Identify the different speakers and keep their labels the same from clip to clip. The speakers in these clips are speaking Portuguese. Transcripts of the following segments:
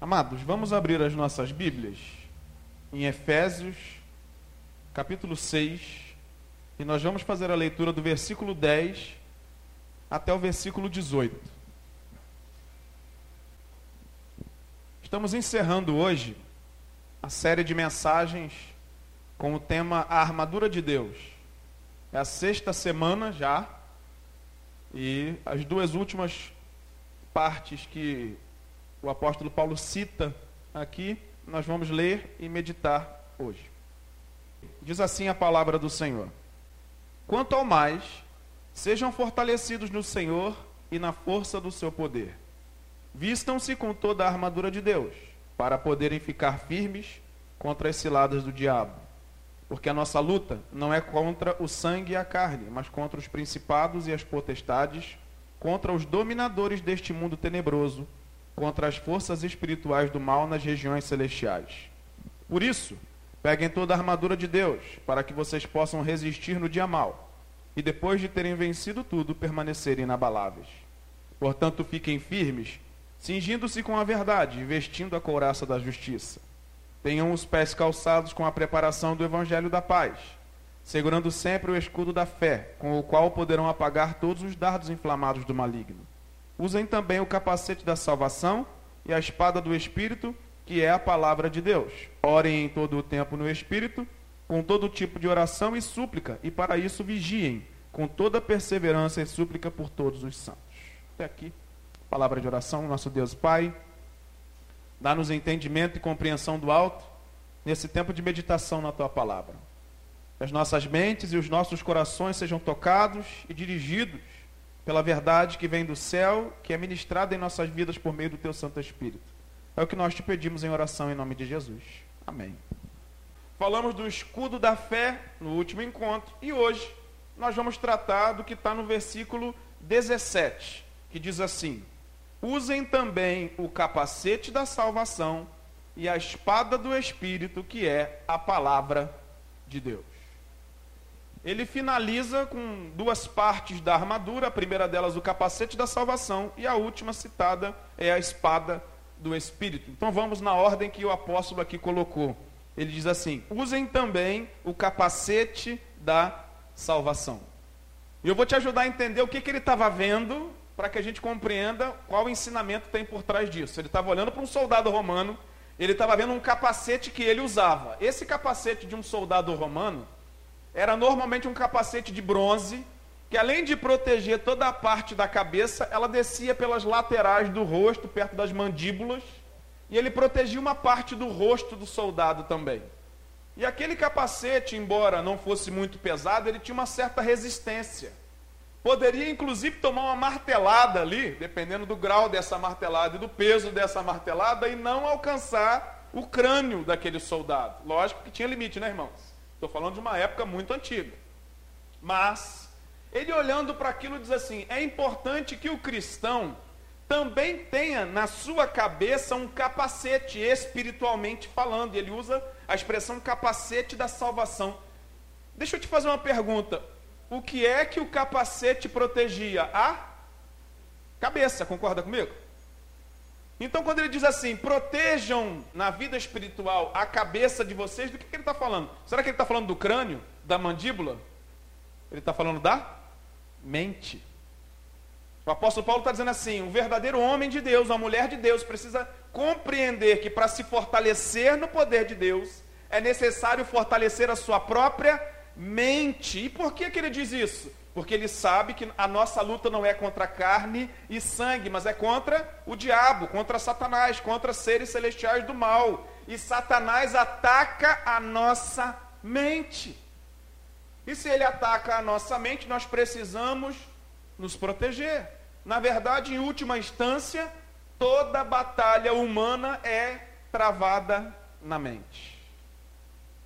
Speaker 1: Amados, vamos abrir as nossas Bíblias em Efésios, capítulo 6, e nós vamos fazer a leitura do versículo 10 até o versículo 18. Estamos encerrando hoje a série de mensagens com o tema A Armadura de Deus. É a sexta semana já, e as duas últimas partes que o apóstolo Paulo cita aqui, nós vamos ler e meditar hoje. Diz assim a palavra do Senhor: Quanto ao mais, sejam fortalecidos no Senhor e na força do seu poder. Vistam-se com toda a armadura de Deus, para poderem ficar firmes contra as ciladas do diabo. Porque a nossa luta não é contra o sangue e a carne, mas contra os principados e as potestades, contra os dominadores deste mundo tenebroso contra as forças espirituais do mal nas regiões celestiais. Por isso, peguem toda a armadura de Deus, para que vocês possam resistir no dia mal, e depois de terem vencido tudo, permanecerem inabaláveis. Portanto, fiquem firmes, cingindo-se com a verdade e vestindo a couraça da justiça. Tenham os pés calçados com a preparação do evangelho da paz, segurando sempre o escudo da fé, com o qual poderão apagar todos os dardos inflamados do maligno. Usem também o capacete da salvação e a espada do Espírito, que é a palavra de Deus. Orem em todo o tempo no Espírito, com todo tipo de oração e súplica, e para isso vigiem, com toda perseverança e súplica por todos os santos. Até aqui, palavra de oração, nosso Deus Pai. Dá-nos entendimento e compreensão do alto nesse tempo de meditação na tua palavra. Que as nossas mentes e os nossos corações sejam tocados e dirigidos pela verdade que vem do céu, que é ministrada em nossas vidas por meio do teu Santo Espírito. É o que nós te pedimos em oração em nome de Jesus. Amém. Falamos do escudo da fé no último encontro e hoje nós vamos tratar do que está no versículo 17, que diz assim: Usem também o capacete da salvação e a espada do Espírito, que é a palavra de Deus ele finaliza com duas partes da armadura, a primeira delas o capacete da salvação e a última citada é a espada do Espírito. Então vamos na ordem que o apóstolo aqui colocou. Ele diz assim: usem também o capacete da salvação. E eu vou te ajudar a entender o que, que ele estava vendo, para que a gente compreenda qual ensinamento tem por trás disso. Ele estava olhando para um soldado romano, ele estava vendo um capacete que ele usava. Esse capacete de um soldado romano era normalmente um capacete de bronze, que além de proteger toda a parte da cabeça, ela descia pelas laterais do rosto, perto das mandíbulas, e ele protegia uma parte do rosto do soldado também. E aquele capacete, embora não fosse muito pesado, ele tinha uma certa resistência. Poderia inclusive tomar uma martelada ali, dependendo do grau dessa martelada e do peso dessa martelada, e não alcançar o crânio daquele soldado. Lógico que tinha limite, né, irmãos? Estou falando de uma época muito antiga. Mas, ele olhando para aquilo diz assim: é importante que o cristão também tenha na sua cabeça um capacete, espiritualmente falando. Ele usa a expressão capacete da salvação. Deixa eu te fazer uma pergunta. O que é que o capacete protegia? A cabeça, concorda comigo? Então, quando ele diz assim, protejam na vida espiritual a cabeça de vocês, do que, que ele está falando? Será que ele está falando do crânio, da mandíbula? Ele está falando da mente. O apóstolo Paulo está dizendo assim: um verdadeiro homem de Deus, uma mulher de Deus, precisa compreender que para se fortalecer no poder de Deus, é necessário fortalecer a sua própria mente. E por que, que ele diz isso? Porque ele sabe que a nossa luta não é contra carne e sangue, mas é contra o diabo, contra Satanás, contra seres celestiais do mal. E Satanás ataca a nossa mente. E se ele ataca a nossa mente, nós precisamos nos proteger. Na verdade, em última instância, toda batalha humana é travada na mente.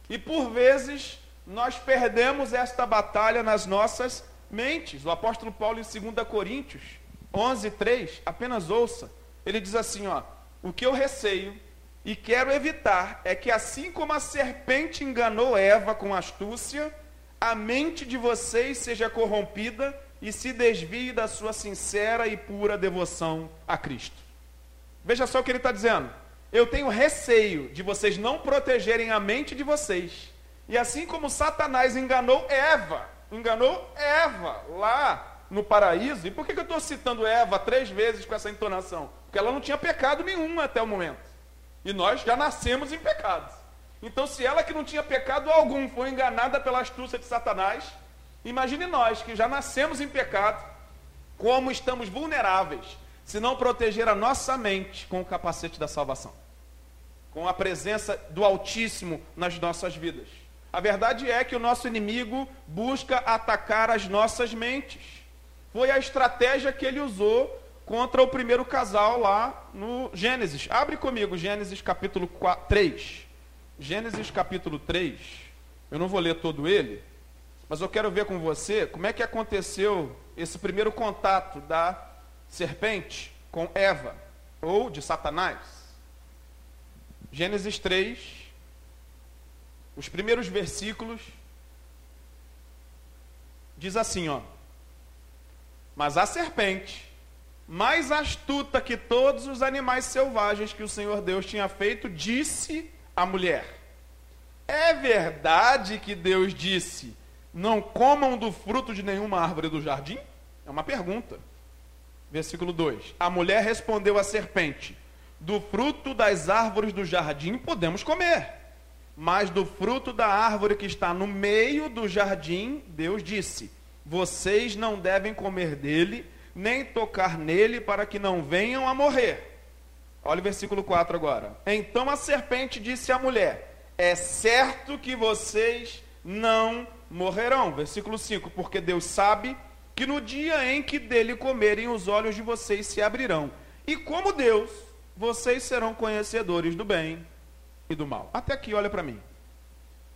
Speaker 1: E por vezes, nós perdemos esta batalha nas nossas mentes. O apóstolo Paulo, em 2 Coríntios 11, 3, apenas ouça. Ele diz assim: ó, O que eu receio e quero evitar é que, assim como a serpente enganou Eva com astúcia, a mente de vocês seja corrompida e se desvie da sua sincera e pura devoção a Cristo. Veja só o que ele está dizendo. eu tenho receio de vocês não protegerem a mente de vocês. E assim como Satanás enganou Eva, enganou Eva lá no paraíso. E por que, eu estou citando Eva três vezes com essa entonação? Porque ela não tinha pecado nenhum até o momento. E nós já nascemos em pecados. Então, se ela que não tinha pecado algum foi enganada pela astúcia de Satanás, imagine nós que já nascemos em pecado, como estamos vulneráveis se não proteger a nossa mente com o capacete da salvação, com a presença do Altíssimo nas nossas vidas. A verdade é que o nosso inimigo busca atacar as nossas mentes. Foi a estratégia que ele usou contra o primeiro casal lá no Gênesis. Abre comigo Gênesis capítulo 4, 3. Gênesis capítulo 3. Eu não vou ler todo ele, mas eu quero ver com você como é que aconteceu esse primeiro contato da serpente com Eva, ou de Satanás. Gênesis 3, os primeiros versículos, diz assim, ó. Mas a serpente, mais astuta que todos os animais selvagens que o Senhor Deus tinha feito, disse à mulher: É verdade que Deus disse: Não comam do fruto de nenhuma árvore do jardim? É uma pergunta. Versículo 2: A mulher respondeu à serpente: Do fruto das árvores do jardim podemos comer, mas do fruto da árvore que está no meio do jardim, Deus disse: Vocês não devem comer dele, nem tocar nele, para que não venham a morrer. Olha o versículo 4 agora. Então a serpente disse à mulher: É certo que vocês não morrerão. Versículo 5: Porque Deus sabe que no dia em que dele comerem, os olhos de vocês se abrirão. E como Deus, vocês serão conhecedores do bem e do mal. Até aqui, olha para mim.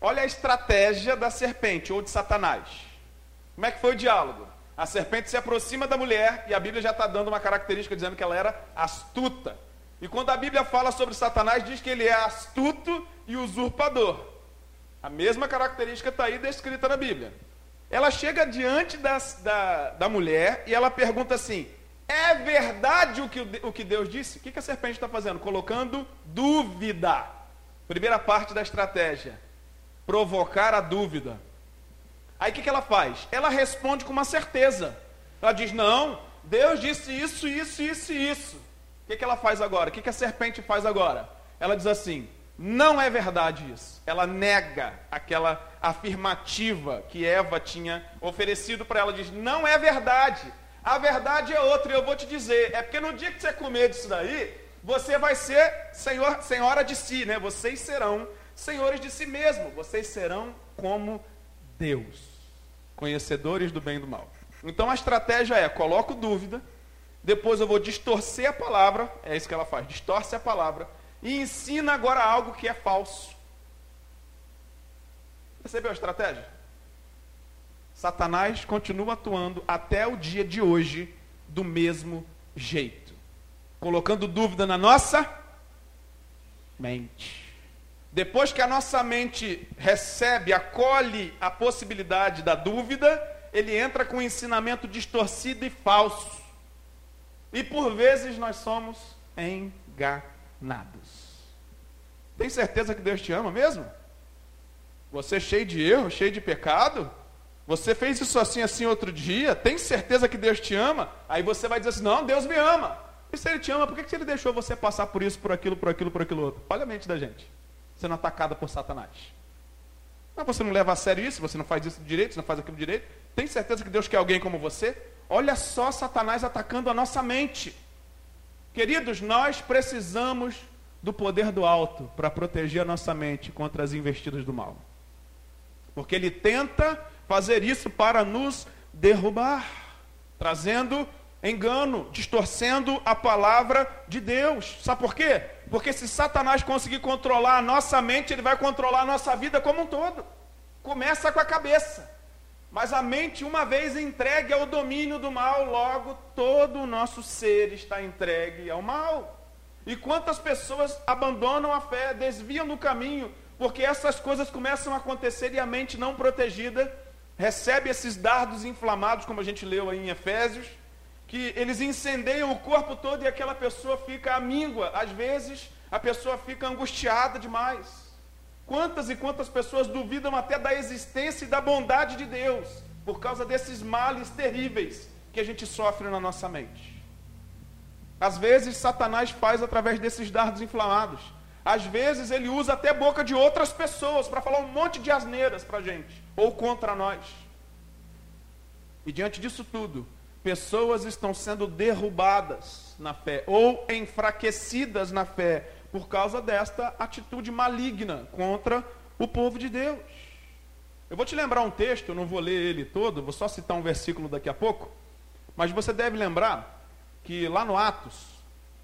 Speaker 1: Olha a estratégia da serpente ou de Satanás. Como é que foi o diálogo? A serpente se aproxima da mulher e a Bíblia já está dando uma característica dizendo que ela era astuta. E quando a Bíblia fala sobre Satanás, diz que ele é astuto e usurpador. A mesma característica está aí descrita na Bíblia. Ela chega diante das, da, da mulher e ela pergunta assim: É verdade o que, o que Deus disse? O que, que a serpente está fazendo? Colocando dúvida. Primeira parte da estratégia: provocar a dúvida. Aí o que, que ela faz? Ela responde com uma certeza. Ela diz: Não, Deus disse isso, isso, isso isso. O que, que ela faz agora? O que, que a serpente faz agora? Ela diz assim: Não é verdade isso. Ela nega aquela afirmativa que Eva tinha oferecido para ela. Diz: Não é verdade. A verdade é outra. E eu vou te dizer: é porque no dia que você comer disso daí, você vai ser senhor, senhora de si, né? Vocês serão senhores de si mesmo. Vocês serão como Deus, conhecedores do bem e do mal. Então a estratégia é: coloco dúvida, depois eu vou distorcer a palavra, é isso que ela faz, distorce a palavra, e ensina agora algo que é falso. Percebeu a estratégia? Satanás continua atuando até o dia de hoje do mesmo jeito, colocando dúvida na nossa mente. Depois que a nossa mente recebe, acolhe a possibilidade da dúvida, ele entra com um ensinamento distorcido e falso. E por vezes nós somos enganados. Tem certeza que Deus te ama mesmo? Você é cheio de erro, cheio de pecado? Você fez isso assim, assim outro dia? Tem certeza que Deus te ama? Aí você vai dizer assim: não, Deus me ama. E se Ele te ama, por que, que Ele deixou você passar por isso, por aquilo, por aquilo, por aquilo outro? Olha a mente da gente, sendo atacada por Satanás. Mas você não leva a sério isso, você não faz isso direito, você não faz aquilo direito. Tem certeza que Deus quer alguém como você? Olha só Satanás atacando a nossa mente. Queridos, nós precisamos do poder do alto para proteger a nossa mente contra as investidas do mal. Porque ele tenta fazer isso para nos derrubar, trazendo engano, distorcendo a palavra de Deus. Sabe por quê? Porque se Satanás conseguir controlar a nossa mente, ele vai controlar a nossa vida como um todo. Começa com a cabeça. Mas a mente, uma vez entregue ao domínio do mal, logo todo o nosso ser está entregue ao mal. E quantas pessoas abandonam a fé, desviam do caminho, porque essas coisas começam a acontecer e a mente não protegida recebe esses dardos inflamados, como a gente leu aí em Efésios, que eles incendeiam o corpo todo e aquela pessoa fica amíngua, às vezes a pessoa fica angustiada demais. Quantas e quantas pessoas duvidam até da existência e da bondade de Deus, por causa desses males terríveis que a gente sofre na nossa mente. Às vezes, Satanás faz através desses dardos inflamados. Às vezes, ele usa até boca de outras pessoas para falar um monte de asneiras para a gente, ou contra nós. E diante disso tudo, pessoas estão sendo derrubadas na fé, ou enfraquecidas na fé, por causa desta atitude maligna contra o povo de Deus. Eu vou te lembrar um texto, eu não vou ler ele todo, vou só citar um versículo daqui a pouco, mas você deve lembrar que lá no Atos,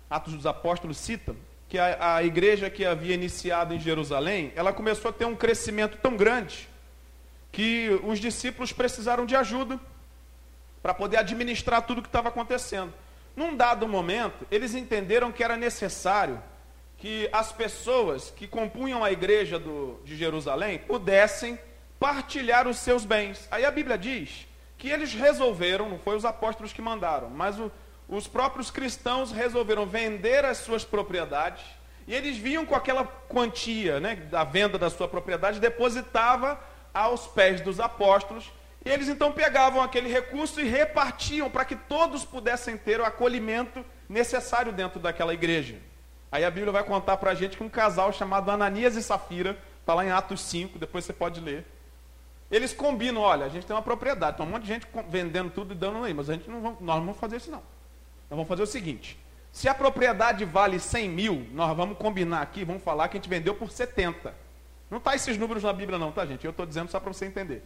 Speaker 1: Atos dos Apóstolos cita que a, a igreja que havia iniciado em Jerusalém, ela começou a ter um crescimento tão grande que os discípulos precisaram de ajuda para poder administrar tudo o que estava acontecendo. Num dado momento, eles entenderam que era necessário que as pessoas que compunham a igreja do, de Jerusalém pudessem partilhar os seus bens. Aí a Bíblia diz que eles resolveram, não foi os apóstolos que mandaram, mas o, os próprios cristãos resolveram vender as suas propriedades e eles vinham com aquela quantia né, da venda da sua propriedade, depositava aos pés dos apóstolos e eles então pegavam aquele recurso e repartiam para que todos pudessem ter o acolhimento necessário dentro daquela igreja. Aí a Bíblia vai contar para a gente que um casal chamado Ananias e Safira, está lá em Atos 5, depois você pode ler. Eles combinam, olha, a gente tem uma propriedade, tem um monte de gente vendendo tudo e dando aí, mas a gente não vamos, nós não vamos fazer isso não. Nós vamos fazer o seguinte, se a propriedade vale 100 mil, nós vamos combinar aqui, vamos falar que a gente vendeu por 70. Não está esses números na Bíblia não, tá gente? Eu estou dizendo só para você entender.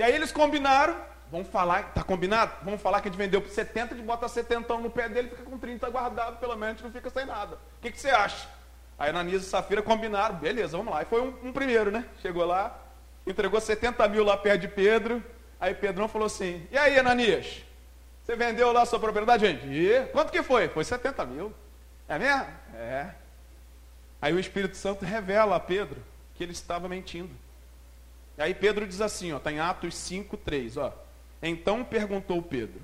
Speaker 1: E aí eles combinaram, vamos falar, tá combinado? Vamos falar que a gente vendeu por 70, de bota 70 no pé dele, fica com 30 guardado, pelo menos não fica sem nada. O que, que você acha? Aí Ananias e Safira combinaram, beleza, vamos lá. E foi um, um, primeiro, né? Chegou lá, entregou 70 mil lá perto de Pedro. Aí Pedrão falou assim: E aí, Ananias? Você vendeu lá a sua propriedade? E quanto que foi? Foi 70 mil. É mesmo? É. Aí o Espírito Santo revela a Pedro que ele estava mentindo. E aí Pedro diz assim, ó, está em Atos 5, 3, ó. Então perguntou Pedro,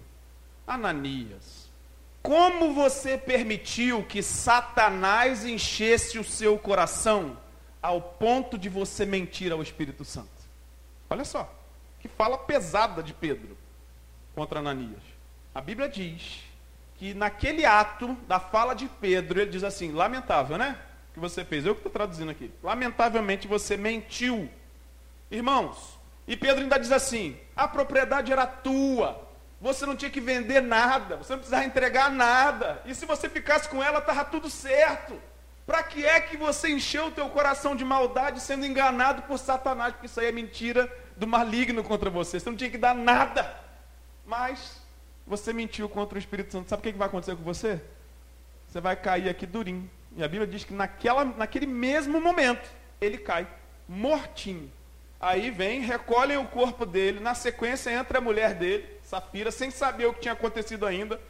Speaker 1: Ananias, como você permitiu que Satanás enchesse o seu coração ao ponto de você mentir ao Espírito Santo? Olha só, que fala pesada de Pedro contra Ananias. A Bíblia diz que naquele ato da fala de Pedro, ele diz assim: lamentável, né? Que você fez. Eu que estou traduzindo aqui. Lamentavelmente você mentiu. Irmãos, e Pedro ainda diz assim: a propriedade era tua, você não tinha que vender nada, você não precisava entregar nada, e se você ficasse com ela, estava tudo certo. Para que é que você encheu o teu coração de maldade sendo enganado por Satanás? Porque isso aí é mentira do maligno contra você. Você não tinha que dar nada. Mas você mentiu contra o Espírito Santo. Sabe o que vai acontecer com você? Você vai cair aqui durinho. E a Bíblia diz que naquela, naquele mesmo momento ele cai, mortinho. Aí vem, recolhem o corpo dele, na sequência entra a mulher dele, Safira, sem saber o que tinha acontecido ainda.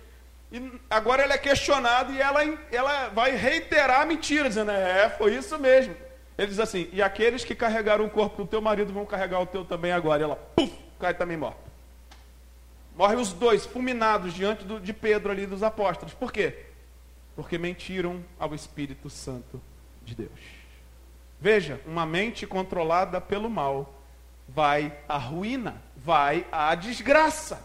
Speaker 1: E agora ele é questionado e ela, ela vai reiterar a mentira, dizendo: É, foi isso mesmo. Ele diz assim: E aqueles que carregaram o corpo do teu marido vão carregar o teu também agora. E ela, puf, cai também morta. Morrem os dois, fulminados diante do, de Pedro ali dos apóstolos. Por quê? Porque mentiram ao Espírito Santo de Deus. Veja, uma mente controlada pelo mal vai à ruína, vai à desgraça.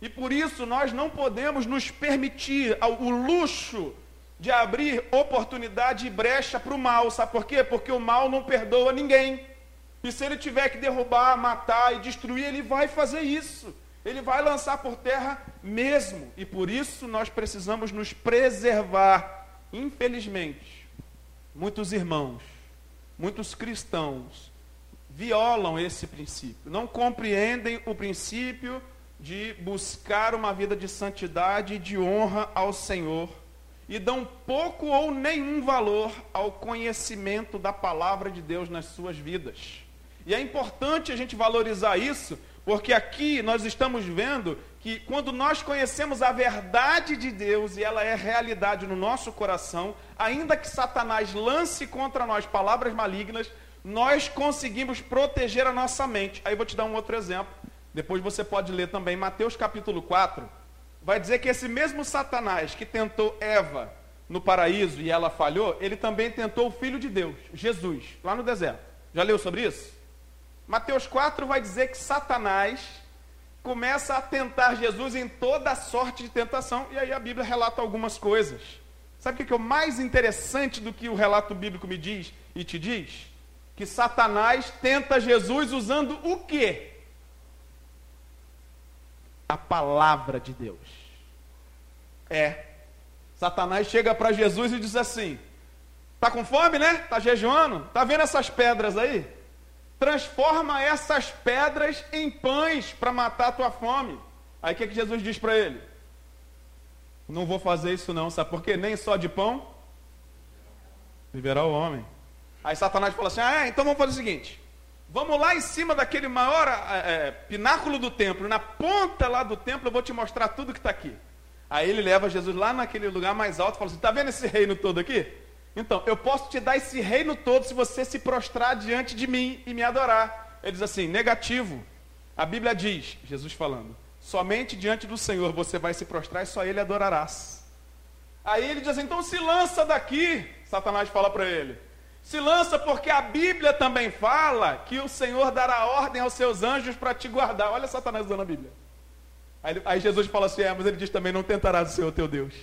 Speaker 1: E por isso nós não podemos nos permitir o luxo de abrir oportunidade e brecha para o mal. Sabe por quê? Porque o mal não perdoa ninguém. E se ele tiver que derrubar, matar e destruir, ele vai fazer isso. Ele vai lançar por terra mesmo. E por isso nós precisamos nos preservar. Infelizmente, muitos irmãos muitos cristãos violam esse princípio, não compreendem o princípio de buscar uma vida de santidade e de honra ao Senhor e dão pouco ou nenhum valor ao conhecimento da palavra de Deus nas suas vidas. E é importante a gente valorizar isso, porque aqui nós estamos vendo que quando nós conhecemos a verdade de Deus e ela é realidade no nosso coração, ainda que Satanás lance contra nós palavras malignas, nós conseguimos proteger a nossa mente. Aí vou te dar um outro exemplo. Depois você pode ler também Mateus capítulo 4. Vai dizer que esse mesmo Satanás que tentou Eva no paraíso e ela falhou, ele também tentou o Filho de Deus, Jesus, lá no deserto. Já leu sobre isso? Mateus 4 vai dizer que Satanás começa a tentar Jesus em toda sorte de tentação, e aí a Bíblia relata algumas coisas. Sabe o que é o mais interessante do que o relato bíblico me diz e te diz? Que Satanás tenta Jesus usando o quê? A palavra de Deus. É. Satanás chega para Jesus e diz assim: Tá com fome, né? Tá jejuando? Tá vendo essas pedras aí? Transforma essas pedras em pães para matar a tua fome. Aí o que, que Jesus diz para ele? Não vou fazer isso não, sabe por quê? Nem só de pão viverá o homem. Aí Satanás fala assim: ah, é, então vamos fazer o seguinte. Vamos lá em cima daquele maior é, pináculo do templo, na ponta lá do templo, eu vou te mostrar tudo que está aqui. Aí ele leva Jesus lá naquele lugar mais alto e fala assim: está vendo esse reino todo aqui? Então, eu posso te dar esse reino todo se você se prostrar diante de mim e me adorar. Ele diz assim: negativo. A Bíblia diz, Jesus falando, somente diante do Senhor você vai se prostrar e só Ele adorarás. Aí ele diz assim: então se lança daqui. Satanás fala para ele: se lança porque a Bíblia também fala que o Senhor dará ordem aos seus anjos para te guardar. Olha Satanás usando a Bíblia. Aí, aí Jesus fala assim: é, mas ele diz também: não tentarás o Senhor teu Deus.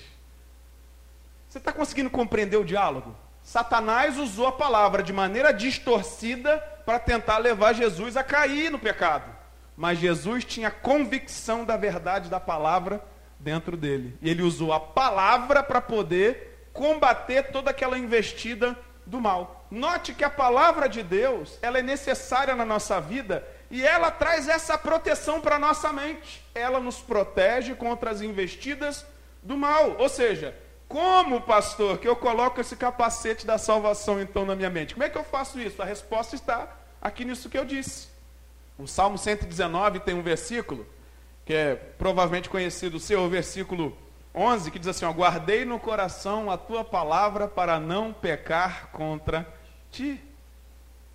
Speaker 1: Você está conseguindo compreender o diálogo? Satanás usou a palavra de maneira distorcida para tentar levar Jesus a cair no pecado. Mas Jesus tinha convicção da verdade da palavra dentro dele. E ele usou a palavra para poder combater toda aquela investida do mal. Note que a palavra de Deus, ela é necessária na nossa vida e ela traz essa proteção para nossa mente. Ela nos protege contra as investidas do mal. Ou seja, como, pastor, que eu coloco esse capacete da salvação então na minha mente? Como é que eu faço isso? A resposta está aqui nisso que eu disse. O Salmo 119 tem um versículo que é provavelmente conhecido, o seu versículo 11, que diz assim: ó, Guardei no coração a tua palavra para não pecar contra ti.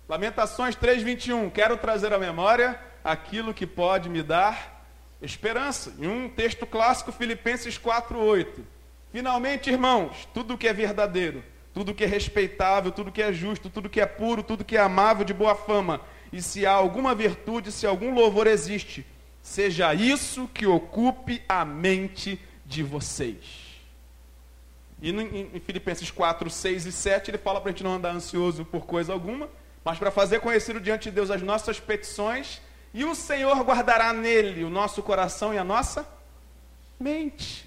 Speaker 1: Lamentações 3:21. Quero trazer à memória aquilo que pode me dar esperança. Em um texto clássico, Filipenses 4:8. Finalmente, irmãos, tudo que é verdadeiro, tudo que é respeitável, tudo que é justo, tudo que é puro, tudo que é amável, de boa fama, e se há alguma virtude, se algum louvor existe, seja isso que ocupe a mente de vocês. E em Filipenses 4, 6 e 7, ele fala para a gente não andar ansioso por coisa alguma, mas para fazer conhecido diante de Deus as nossas petições, e o Senhor guardará nele o nosso coração e a nossa mente.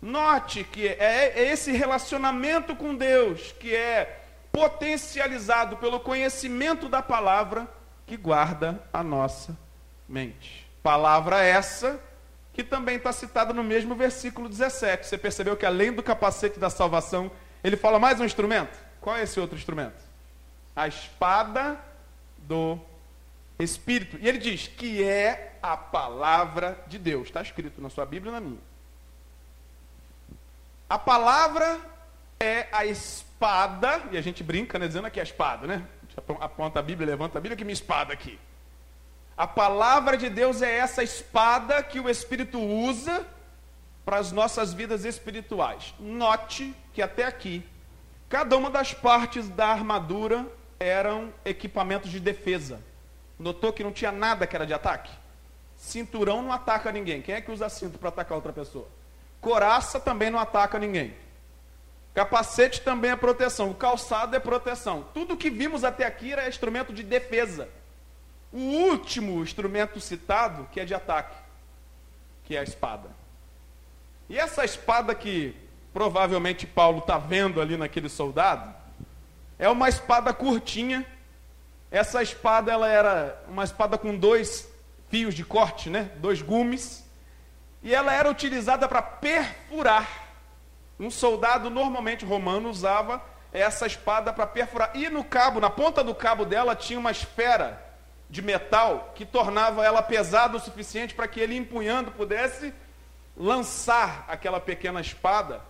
Speaker 1: Note que é, é esse relacionamento com Deus que é potencializado pelo conhecimento da palavra que guarda a nossa mente. Palavra essa que também está citada no mesmo versículo 17. Você percebeu que além do capacete da salvação, ele fala mais um instrumento? Qual é esse outro instrumento? A espada do Espírito. E ele diz que é a palavra de Deus. Está escrito na sua Bíblia e na minha. A palavra é a espada, e a gente brinca, né, dizendo que é a espada, né? Aponta a Bíblia, levanta a Bíblia, que minha espada aqui. A palavra de Deus é essa espada que o Espírito usa para as nossas vidas espirituais. Note que até aqui, cada uma das partes da armadura eram equipamentos de defesa. Notou que não tinha nada que era de ataque? Cinturão não ataca ninguém. Quem é que usa cinto para atacar outra pessoa? Coraça também não ataca ninguém. Capacete também é proteção. O calçado é proteção. Tudo que vimos até aqui era instrumento de defesa. O último instrumento citado, que é de ataque, que é a espada. E essa espada que provavelmente Paulo está vendo ali naquele soldado, é uma espada curtinha. Essa espada ela era uma espada com dois fios de corte, né? Dois gumes e ela era utilizada para perfurar. Um soldado normalmente romano usava essa espada para perfurar. E no cabo, na ponta do cabo dela, tinha uma esfera de metal que tornava ela pesada o suficiente para que ele, empunhando, pudesse lançar aquela pequena espada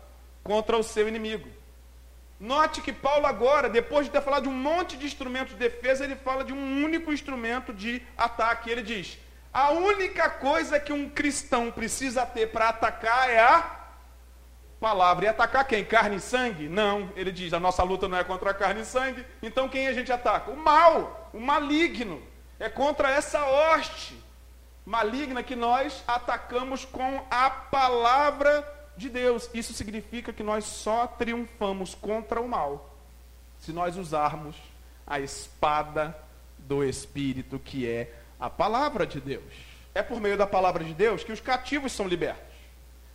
Speaker 1: contra o seu inimigo. Note que Paulo agora, depois de ter falado de um monte de instrumentos de defesa, ele fala de um único instrumento de ataque. Ele diz: a única coisa que um cristão precisa ter para atacar é a palavra. E atacar quem? Carne e sangue? Não. Ele diz: a nossa luta não é contra a carne e sangue. Então quem a gente ataca? O mal, o maligno. É contra essa hoste maligna que nós atacamos com a palavra de Deus. Isso significa que nós só triunfamos contra o mal se nós usarmos a espada do Espírito, que é a palavra de Deus. É por meio da palavra de Deus que os cativos são libertos.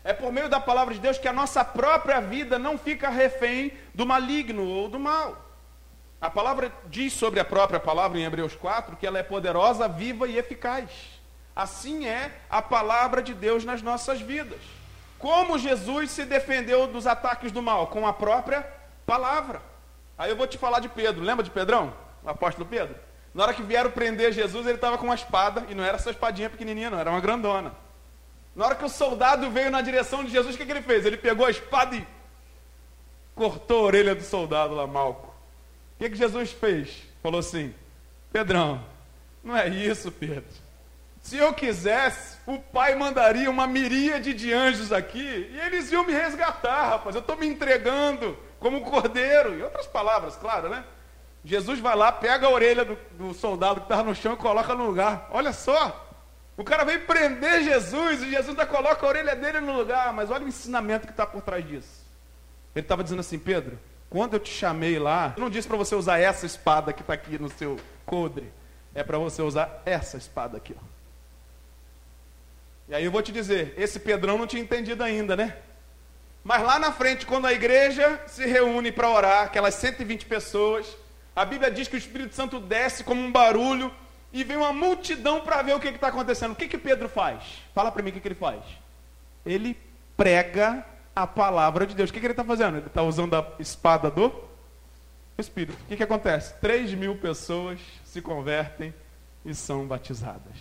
Speaker 1: É por meio da palavra de Deus que a nossa própria vida não fica refém do maligno ou do mal. A palavra diz sobre a própria palavra em Hebreus 4 que ela é poderosa, viva e eficaz. Assim é a palavra de Deus nas nossas vidas. Como Jesus se defendeu dos ataques do mal? Com a própria palavra. Aí eu vou te falar de Pedro. Lembra de Pedrão? O apóstolo Pedro? Na hora que vieram prender Jesus, ele estava com uma espada, e não era essa espadinha pequenininha, não, era uma grandona. Na hora que o soldado veio na direção de Jesus, o que, que ele fez? Ele pegou a espada e cortou a orelha do soldado lá, Malco. O que, que Jesus fez? Falou assim: Pedrão, não é isso, Pedro. Se eu quisesse, o pai mandaria uma miríade de anjos aqui e eles iam me resgatar, rapaz. Eu estou me entregando como cordeiro. Em outras palavras, claro, né? Jesus vai lá, pega a orelha do, do soldado que estava no chão e coloca no lugar. Olha só, o cara veio prender Jesus e Jesus ainda coloca a orelha dele no lugar. Mas olha o ensinamento que está por trás disso. Ele estava dizendo assim, Pedro, quando eu te chamei lá, eu não disse para você usar essa espada que está aqui no seu codre. É para você usar essa espada aqui. Ó. E aí eu vou te dizer, esse Pedrão não tinha entendido ainda, né? Mas lá na frente, quando a igreja se reúne para orar, aquelas 120 pessoas, a Bíblia diz que o Espírito Santo desce como um barulho e vem uma multidão para ver o que está acontecendo. O que, que Pedro faz? Fala para mim o que, que ele faz. Ele prega a palavra de Deus. O que, que ele está fazendo? Ele está usando a espada do Espírito. O que, que acontece? 3 mil pessoas se convertem e são batizadas.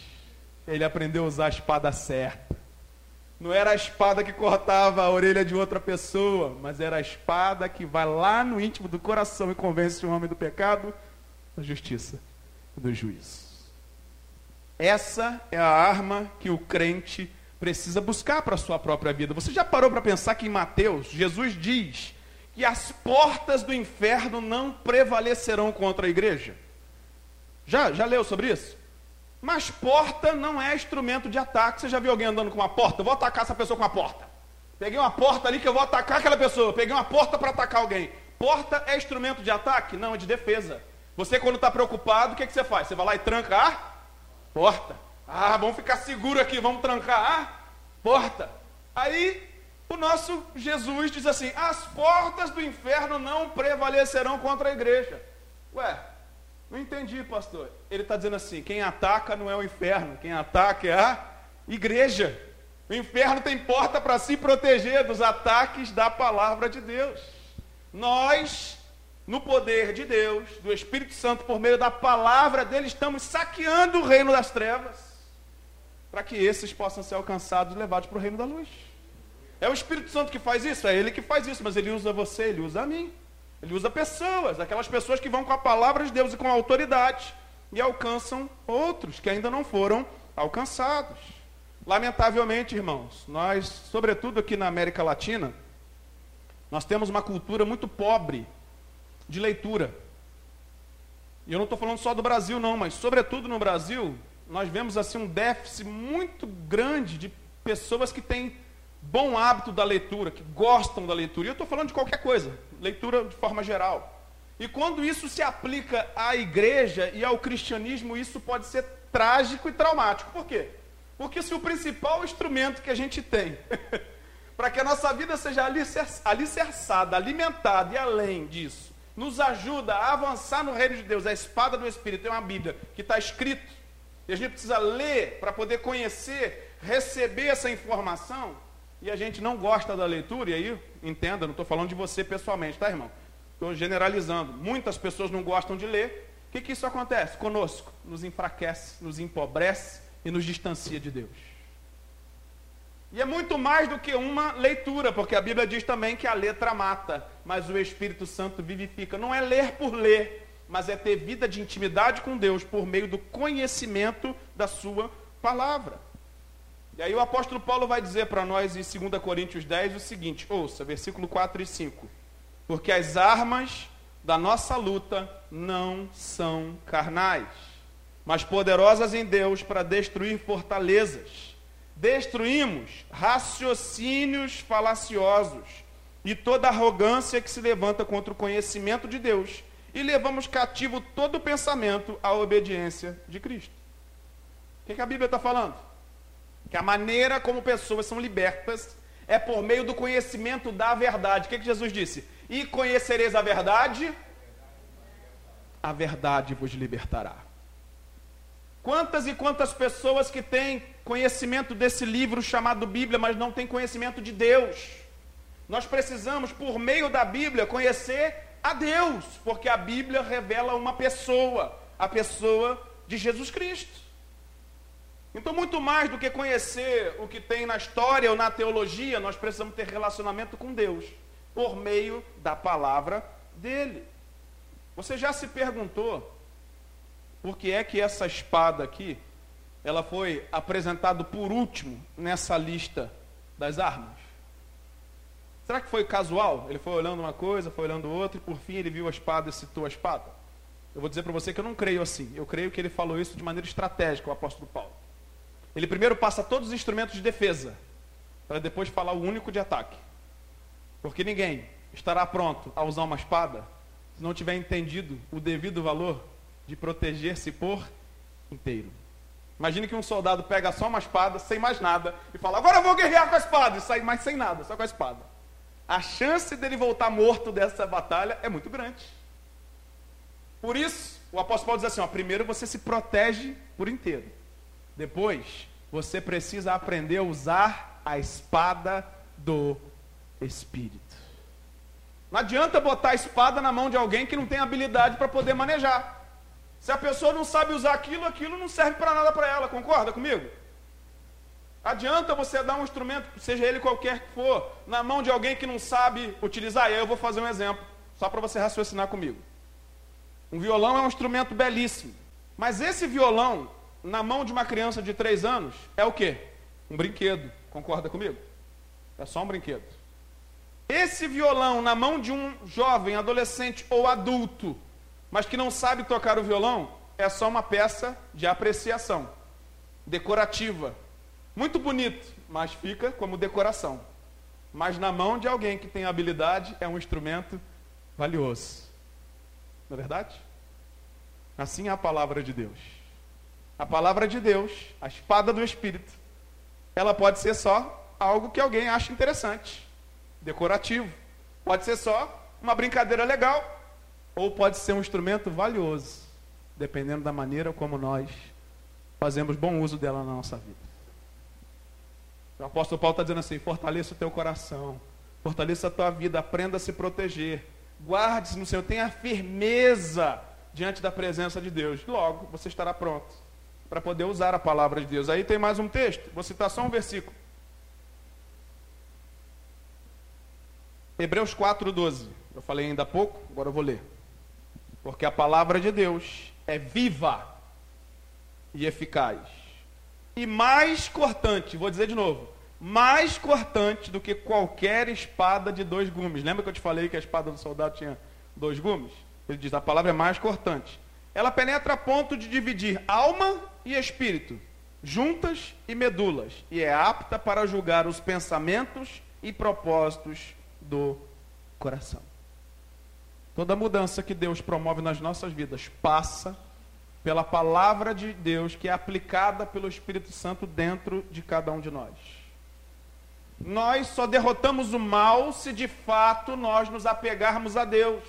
Speaker 1: Ele aprendeu a usar a espada certa. Não era a espada que cortava a orelha de outra pessoa, mas era a espada que vai lá no íntimo do coração e convence o homem do pecado, da justiça e do juízo. Essa é a arma que o crente precisa buscar para a sua própria vida. Você já parou para pensar que em Mateus, Jesus diz que as portas do inferno não prevalecerão contra a igreja? Já, já leu sobre isso? Mas porta não é instrumento de ataque. Você já viu alguém andando com uma porta? Eu vou atacar essa pessoa com uma porta. Peguei uma porta ali que eu vou atacar aquela pessoa. Peguei uma porta para atacar alguém. Porta é instrumento de ataque? Não, é de defesa. Você, quando está preocupado, o que, que você faz? Você vai lá e tranca a porta. Ah, vamos ficar seguro aqui, vamos trancar a porta. Aí o nosso Jesus diz assim: as portas do inferno não prevalecerão contra a igreja. Ué, não entendi, pastor. Ele está dizendo assim: quem ataca não é o inferno, quem ataca é a igreja. O inferno tem porta para se proteger dos ataques da palavra de Deus. Nós no poder de Deus, do Espírito Santo, por meio da palavra dele, estamos saqueando o reino das trevas, para que esses possam ser alcançados e levados para o reino da luz. É o Espírito Santo que faz isso? É ele que faz isso, mas ele usa você, ele usa a mim. Ele usa pessoas, aquelas pessoas que vão com a palavra de Deus e com a autoridade e alcançam outros que ainda não foram alcançados. Lamentavelmente, irmãos, nós, sobretudo aqui na América Latina, nós temos uma cultura muito pobre de leitura. E eu não estou falando só do Brasil, não, mas sobretudo no Brasil, nós vemos assim um déficit muito grande de pessoas que têm bom hábito da leitura, que gostam da leitura. E eu estou falando de qualquer coisa, leitura de forma geral. E quando isso se aplica à igreja e ao cristianismo, isso pode ser trágico e traumático. Por quê? Porque se o principal instrumento que a gente tem para que a nossa vida seja alicerçada, alimentada e além disso, nos ajuda a avançar no reino de Deus. A espada do Espírito é uma Bíblia que está escrito. E a gente precisa ler para poder conhecer, receber essa informação. E a gente não gosta da leitura, e aí, entenda, não estou falando de você pessoalmente, tá, irmão? Estou generalizando. Muitas pessoas não gostam de ler. O que, que isso acontece conosco? Nos enfraquece, nos empobrece e nos distancia de Deus. E é muito mais do que uma leitura, porque a Bíblia diz também que a letra mata, mas o Espírito Santo vivifica. Não é ler por ler, mas é ter vida de intimidade com Deus por meio do conhecimento da Sua palavra. E aí o apóstolo Paulo vai dizer para nós em 2 Coríntios 10 o seguinte: ouça, versículo 4 e 5. Porque as armas da nossa luta não são carnais, mas poderosas em Deus para destruir fortalezas. Destruímos raciocínios falaciosos e toda arrogância que se levanta contra o conhecimento de Deus, e levamos cativo todo pensamento à obediência de Cristo. O que, que a Bíblia está falando? Que a maneira como pessoas são libertas é por meio do conhecimento da verdade. O que, que Jesus disse? E conhecereis a verdade, a verdade vos libertará. Quantas e quantas pessoas que têm conhecimento desse livro chamado Bíblia, mas não têm conhecimento de Deus? Nós precisamos, por meio da Bíblia, conhecer a Deus, porque a Bíblia revela uma pessoa, a pessoa de Jesus Cristo. Então, muito mais do que conhecer o que tem na história ou na teologia, nós precisamos ter relacionamento com Deus, por meio da palavra dele. Você já se perguntou por que é que essa espada aqui, ela foi apresentada por último nessa lista das armas? Será que foi casual? Ele foi olhando uma coisa, foi olhando outra, e por fim ele viu a espada e citou a espada? Eu vou dizer para você que eu não creio assim. Eu creio que ele falou isso de maneira estratégica, o apóstolo Paulo. Ele primeiro passa todos os instrumentos de defesa, para depois falar o único de ataque. Porque ninguém estará pronto a usar uma espada se não tiver entendido o devido valor de proteger-se por inteiro. Imagine que um soldado pega só uma espada, sem mais nada, e fala: Agora eu vou guerrear com a espada, e sai mais sem nada, só com a espada a chance dele voltar morto dessa batalha é muito grande. Por isso, o apóstolo Paulo diz assim: ó, primeiro você se protege por inteiro. Depois, você precisa aprender a usar a espada do Espírito. Não adianta botar a espada na mão de alguém que não tem habilidade para poder manejar. Se a pessoa não sabe usar aquilo, aquilo não serve para nada para ela, concorda comigo? Adianta você dar um instrumento, seja ele qualquer que for, na mão de alguém que não sabe utilizar? E aí eu vou fazer um exemplo, só para você raciocinar comigo. Um violão é um instrumento belíssimo. Mas esse violão, na mão de uma criança de 3 anos, é o quê? Um brinquedo. Concorda comigo? É só um brinquedo. Esse violão, na mão de um jovem, adolescente ou adulto, mas que não sabe tocar o violão, é só uma peça de apreciação, decorativa, muito bonito, mas fica como decoração. Mas na mão de alguém que tem habilidade é um instrumento valioso. Não é verdade? Assim é a palavra de Deus. A palavra de Deus, a espada do Espírito, ela pode ser só algo que alguém acha interessante, decorativo. Pode ser só uma brincadeira legal, ou pode ser um instrumento valioso, dependendo da maneira como nós fazemos bom uso dela na nossa vida. O apóstolo Paulo está dizendo assim: fortaleça o teu coração, fortaleça a tua vida, aprenda a se proteger, guarde-se no Senhor, tenha firmeza diante da presença de Deus. Logo, você estará pronto para poder usar a palavra de Deus. Aí tem mais um texto, vou citar só um versículo. Hebreus 4,12. Eu falei ainda há pouco, agora eu vou ler. Porque a palavra de Deus é viva e eficaz. E mais cortante, vou dizer de novo, mais cortante do que qualquer espada de dois gumes. Lembra que eu te falei que a espada do soldado tinha dois gumes? Ele diz: a palavra é mais cortante. Ela penetra a ponto de dividir alma e espírito, juntas e medulas, e é apta para julgar os pensamentos e propósitos do coração. Toda mudança que Deus promove nas nossas vidas passa pela palavra de Deus que é aplicada pelo Espírito Santo dentro de cada um de nós. Nós só derrotamos o mal se de fato nós nos apegarmos a Deus.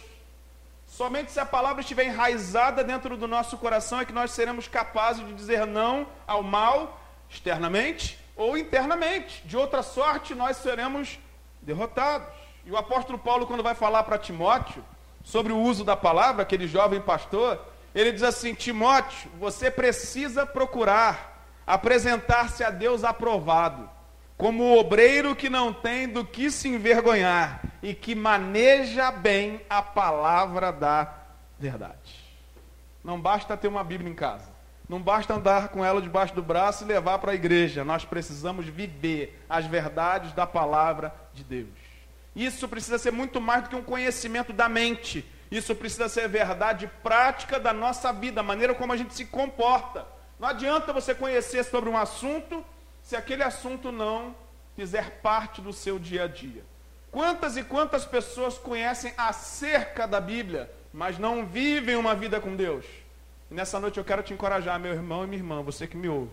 Speaker 1: Somente se a palavra estiver enraizada dentro do nosso coração é que nós seremos capazes de dizer não ao mal externamente ou internamente. De outra sorte, nós seremos derrotados. E o apóstolo Paulo, quando vai falar para Timóteo sobre o uso da palavra, aquele jovem pastor, ele diz assim: Timóteo, você precisa procurar apresentar-se a Deus aprovado como o obreiro que não tem do que se envergonhar e que maneja bem a palavra da verdade. Não basta ter uma Bíblia em casa. Não basta andar com ela debaixo do braço e levar para a igreja. Nós precisamos viver as verdades da palavra de Deus. Isso precisa ser muito mais do que um conhecimento da mente. Isso precisa ser verdade prática da nossa vida, a maneira como a gente se comporta. Não adianta você conhecer sobre um assunto se aquele assunto não fizer parte do seu dia a dia. Quantas e quantas pessoas conhecem acerca da Bíblia, mas não vivem uma vida com Deus? E nessa noite eu quero te encorajar, meu irmão e minha irmã, você que me ouve,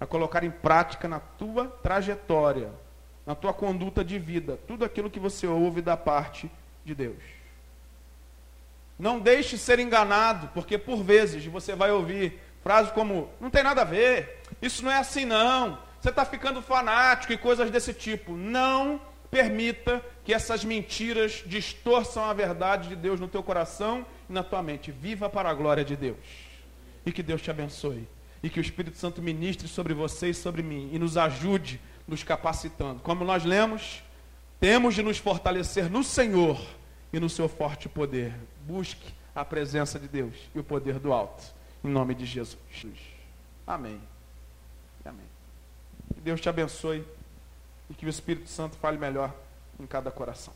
Speaker 1: a colocar em prática na tua trajetória, na tua conduta de vida, tudo aquilo que você ouve da parte de Deus. Não deixe ser enganado, porque por vezes você vai ouvir frases como: não tem nada a ver, isso não é assim não, você está ficando fanático e coisas desse tipo. Não permita que essas mentiras distorçam a verdade de Deus no teu coração e na tua mente. Viva para a glória de Deus. E que Deus te abençoe. E que o Espírito Santo ministre sobre você e sobre mim e nos ajude nos capacitando. Como nós lemos, temos de nos fortalecer no Senhor e no seu forte poder. Busque a presença de Deus e o poder do alto. Em nome de Jesus. Amém. Amém. Que Deus te abençoe e que o Espírito Santo fale melhor em cada coração.